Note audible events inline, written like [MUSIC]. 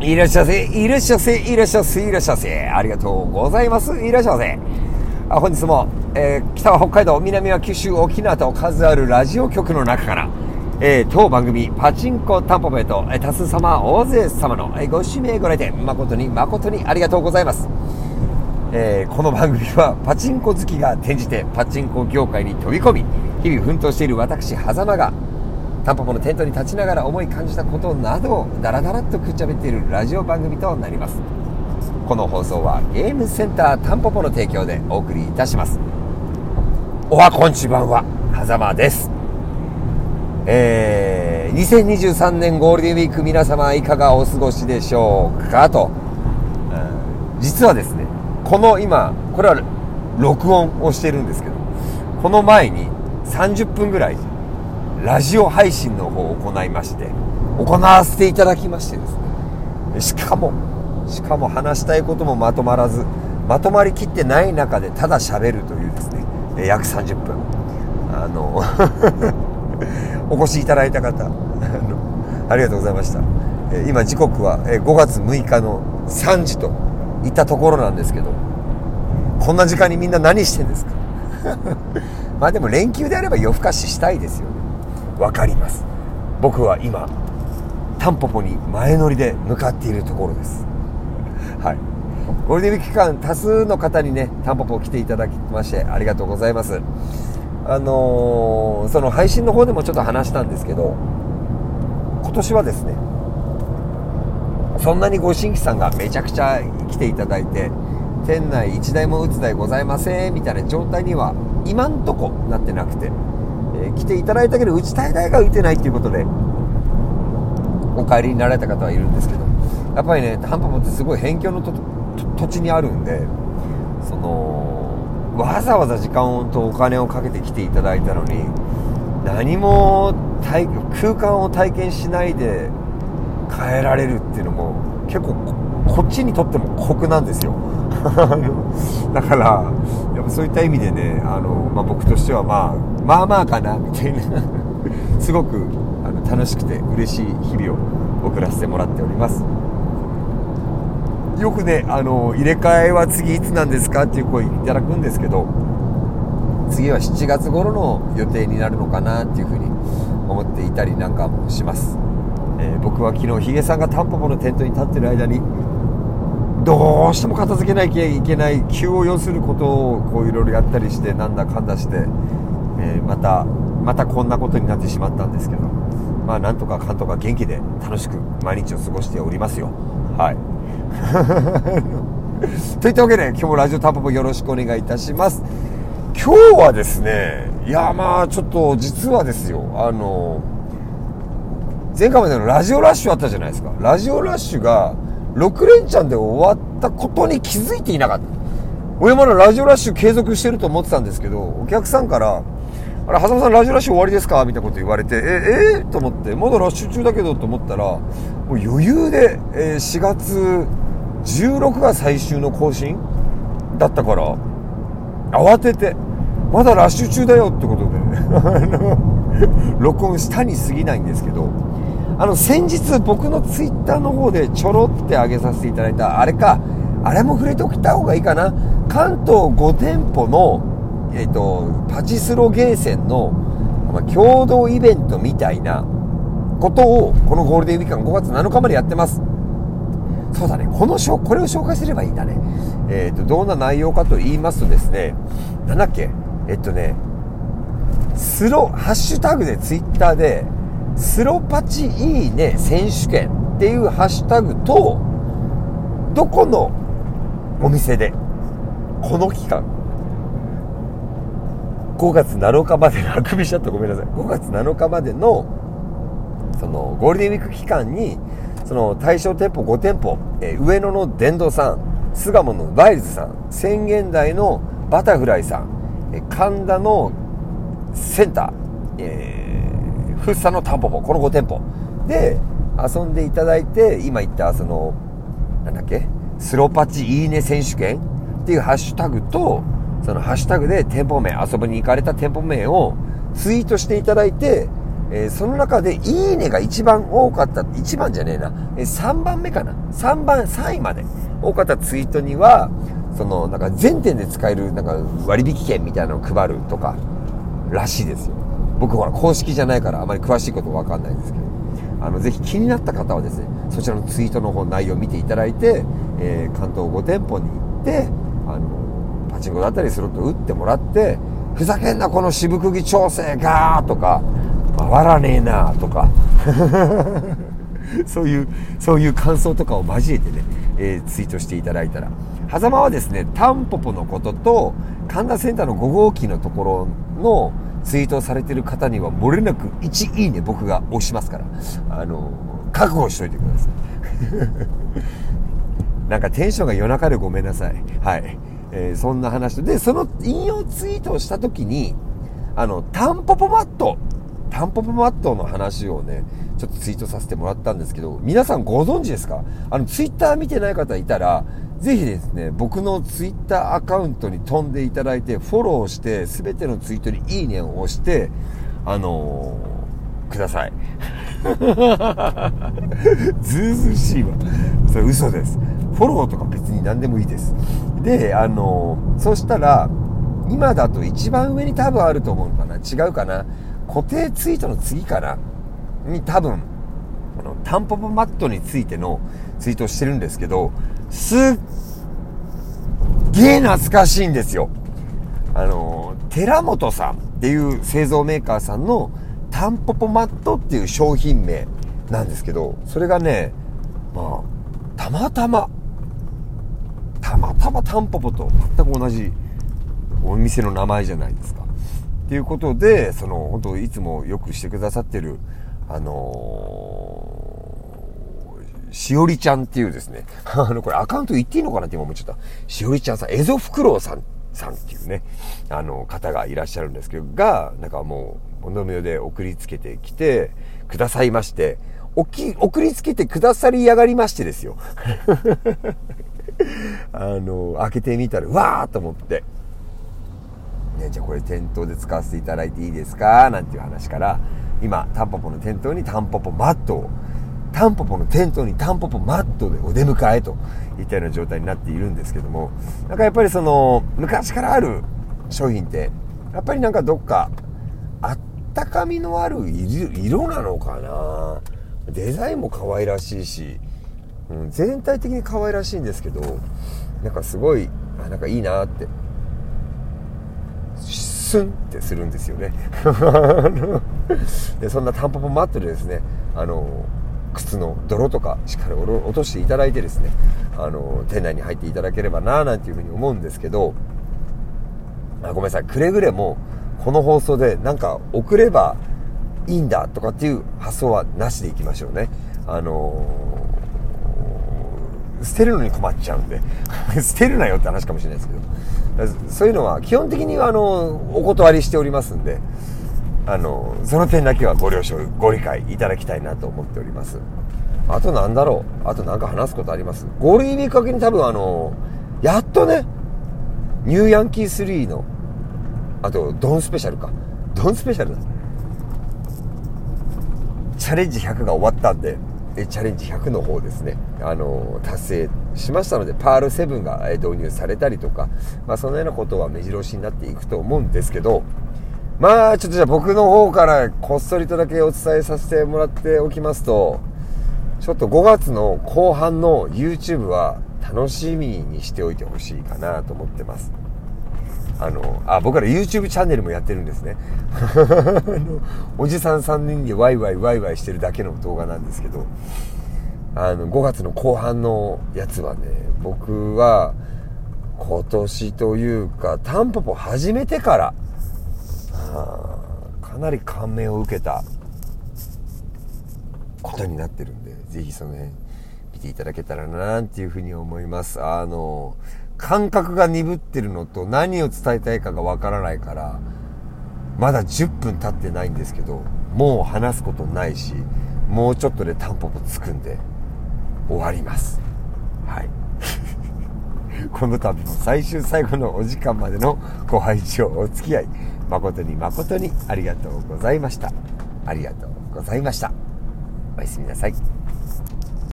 いらっしゃいませ、いらっしゃいませ、いらっしゃいませ、いらっしゃいませ。ありがとうございます。いらっしゃいませ。あ本日も、えー、北は北海道、南は九州、沖縄と数あるラジオ局の中から、えー、当番組、パチンコタンポポへと、えー、多数様、大勢様の、えー、ご指名ご来店、誠に誠にありがとうございます。えー、この番組はパチンコ好きが転じてパチンコ業界に飛び込み、日々奮闘している私、狭間が、タンポポのテントに立ちながら思い感じたことなどをダラダラとくっちゃべっているラジオ番組となります。この放送はゲームセンタータンポポの提供でお送りいたします。おはこんちばんは狭間です。えー、2023年ゴールデンウィーク皆様いかがお過ごしでしょうかと、うん、実はですねこの今これは録音をしてるんですけどこの前に30分ぐらいラジオ配信の方を行いまして行わせていただきましてですね。しかもしかも話したいこともまとまらずまとまりきってない中でただ喋るというですね約30分。あの [LAUGHS] お越しいただいた方ありがとうございました。今時刻は5月6日の3時といったところなんですけどこんな時間にみんな何してんですか？[LAUGHS] まあでも連休であれば夜更かししたいですよね。分かります。僕は今タンポポに前乗りで向かっているところです。はい。ゴールデンウィーク期間多数の方にねタンポポ来ていただきましてありがとうございます。あのー、その配信の方でもちょっと話したんですけど今年はですねそんなにご新規さんがめちゃくちゃ来ていただいて店内1台も打つ台ございませんみたいな状態には今んとこなってなくてえー、来ていただいたけど打ちたい台が打てないっていうことでお帰りになられた方はいるんですけどやっぱりねタンポポってすごい辺境の土地にあるんでそのわざわざ時間とお金をかけて来ていただいたのに何も空間を体験しないで変えられるっていうのも結構こっちにとっても酷なんですよ。[LAUGHS] だからやっぱそういった意味でねあの、まあ、僕としてはまあまあまあかなみたいな。[LAUGHS] すごくあの楽しくて嬉しい日々を送らせてもらっております。よくねあの入れ替えは次いつなんですかっていう声いただくんですけど次は7月頃の予定になるのかなっていうふうに思っていたりなんかもします、えー、僕は昨日ヒゲさんがタンポポのテントに立ってる間にどうしても片付けなきゃいけない急を要することをこういろいろやったりしてなんだかんだしてえー、またまたこんなことになってしまったんですけどまあなんとかかんとか元気で楽しく毎日を過ごしておりますよ。はい。[LAUGHS] といったわけで今日もラジオタンポポよろしくお願いいたします。今日はですねいやまあちょっと実はですよあの前回までのラジオラッシュあったじゃないですか。ラジオラッシュが6連チャンで終わったことに気づいていなかった。俺まだラジオラッシュ継続してると思ってたんですけどお客さんからあれ、狭間さんラジオラッシュ終わりですか？みたいなこと言われて、え、えー、と思って、まだラッシュ中だけどと思ったら、もう余裕で、えー、4月16が最終の更新だったから、慌てて、まだラッシュ中だよってことで、[LAUGHS] 録音したに過ぎないんですけど、あの、先日僕のツイッターの方でちょろって上げさせていただいた、あれか、あれも触れておきた方がいいかな。関東5店舗のえっ、ー、と、パチスロゲーセンの、まあ、共同イベントみたいなことを、このゴールデンウィーク間5月7日までやってます。そうだね、このこれを紹介すればいいんだね。えっ、ー、と、どんな内容かと言いますとですね、なんだっけ、えっとね、スロ、ハッシュタグでツイッターで、スロパチいいね選手権っていうハッシュタグと、どこのお店で、この期間、5月7日まで、あくびしちゃったごめんなさい。5月7日までの、その、ゴールデンウィーク期間に、その、対象店舗5店舗、えー、上野の電動さん、巣鴨のバイルズさん、宣言台のバタフライさん、えー、神田のセンター、えー、福生のタンポポ、この5店舗。で遊んでいただいて、今言ったその、なんだっけ、スロパチいいね選手権。っていうハッシュタグと、そのハッシュタグで店舗名、遊びに行かれた店舗名をツイートしていただいて、えー、その中で、いいねが一番多かった、一番じゃねえな、えー、3番目かな ?3 番、3位まで多かったツイートには、その、なんか全店で使える、なんか割引券みたいなのを配るとか、らしいですよ。僕ほら、公式じゃないからあまり詳しいことわかんないんですけど、あの、ぜひ気になった方はですね、そちらのツイートの方、内容を見ていただいて、えー、関東5店舗に行って、あの、パチンコだったりスロット打ってもらって、ふざけんなこの渋釘調整がーとか、回らねえなとか [LAUGHS] そういう、そういう感想とかを交えてね、えー、ツイートしていただいたら。狭間はですね、タンポポのことと、神田センターの5号機のところのツイートされてる方には、漏れなく1いいね僕が押しますから、あの、覚悟しといてください。[LAUGHS] なんかテンションが夜中でごめんなさい。はい。えー、そんな話で、その引用ツイートをした時に、あの、タンポポマットタンポポマットの話をね、ちょっとツイートさせてもらったんですけど、皆さんご存知ですか？あの、ツイッター見てない方いたら、ぜひですね、僕のツイッターアカウントに飛んでいただいて、フォローして、すべてのツイートにいいねを押して、あのー、ください。[LAUGHS] ずうずうしいわ。それ嘘です。フォローとか別に何でもいいです。で、あのー、そしたら、今だと一番上に多分あると思うのかな違うかな固定ツイートの次かなに多分、あの、タンポポマットについてのツイートをしてるんですけど、すっげえ懐かしいんですよ。あの、寺本さんっていう製造メーカーさんのタンポポマットっていう商品名なんですけど、それがね、まあ、たまたま、たまたまタンポポと全く同じお店の名前じゃないですか。っていうことで、その、本当いつもよくしてくださってる、あのー、しおりちゃんっていうですね、[LAUGHS] あの、これアカウント言っていいのかなって今思っちゃった。しおりちゃんさん、エゾフクロウさん、さんっていうね、あの、方がいらっしゃるんですけど、が、なんかもう、物ので送りつけてきて、くださいまして、おき、送りつけてくださりやがりましてですよ。[LAUGHS] あの、開けてみたら、わーと思って、ね、じゃあこれ店頭で使わせていただいていいですか？なんていう話から、今、タンポポの店頭にタンポポマットを、タンポポの店頭にタンポポマットでお出迎えといったような状態になっているんですけども、なんかやっぱりその、昔からある商品って、やっぱりなんかどっか、あったかみのある色なのかな。デザインも可愛らしいし、うん、全体的に可愛らしいんですけど、なんかすごい、あなんかいいなって。スンってするんですよね。[LAUGHS] でそんなタンポポマットでですねあの靴の泥とかしっかり落としていただいてですねあの店内に入っていただければななんていうふうに思うんですけどあごめんなさい。くれぐれもこの放送でなんか送ればいいんだとかっていう発想はなしでいきましょうね。あの捨てるのに困っちゃうんで。[LAUGHS] 捨てるなよって話かもしれないですけど。そういうのは基本的にはあのお断りしておりますんで。あのその点だけはご了承ご理解いただきたいなと思っております。あとなんだろう？あとなんか話すことあります？ゴールデンウィーク明けに多分あのやっとねニューヤンキー3のあとドンスペシャルか。ドンスペシャル。だチャレンジ100が終わったんでチャレンジ100の方ですね、あの、達成しましたので、パール7が導入されたりとか、まあ、そのようなことは目白押しになっていくと思うんですけど、まあ、ちょっとじゃあ僕の方からこっそりとだけお伝えさせてもらっておきますと、ちょっと5月の後半の YouTube は楽しみにしておいてほしいかなと思ってます。あの、あ、僕ら YouTube チャンネルもやってるんですね。[LAUGHS] おじさん3人でワイワイワイワイしてるだけの動画なんですけど、あの、5月の後半のやつはね、僕は今年というか、タンポポ始めてから、かなり感銘を受けたことになってるんで、ぜひその辺見ていただけたらなっていうふうに思います。あの、感覚が鈍ってるのと何を伝えたいかがわからないから、まだ10分経ってないんですけど、もう話すことないし、もうちょっとでタンポポつくんで、終わります。はい。[LAUGHS] この度も最終最後のお時間までのご拝聴お付き合い、誠に誠にありがとうございました。ありがとうございました。おやすみなさい。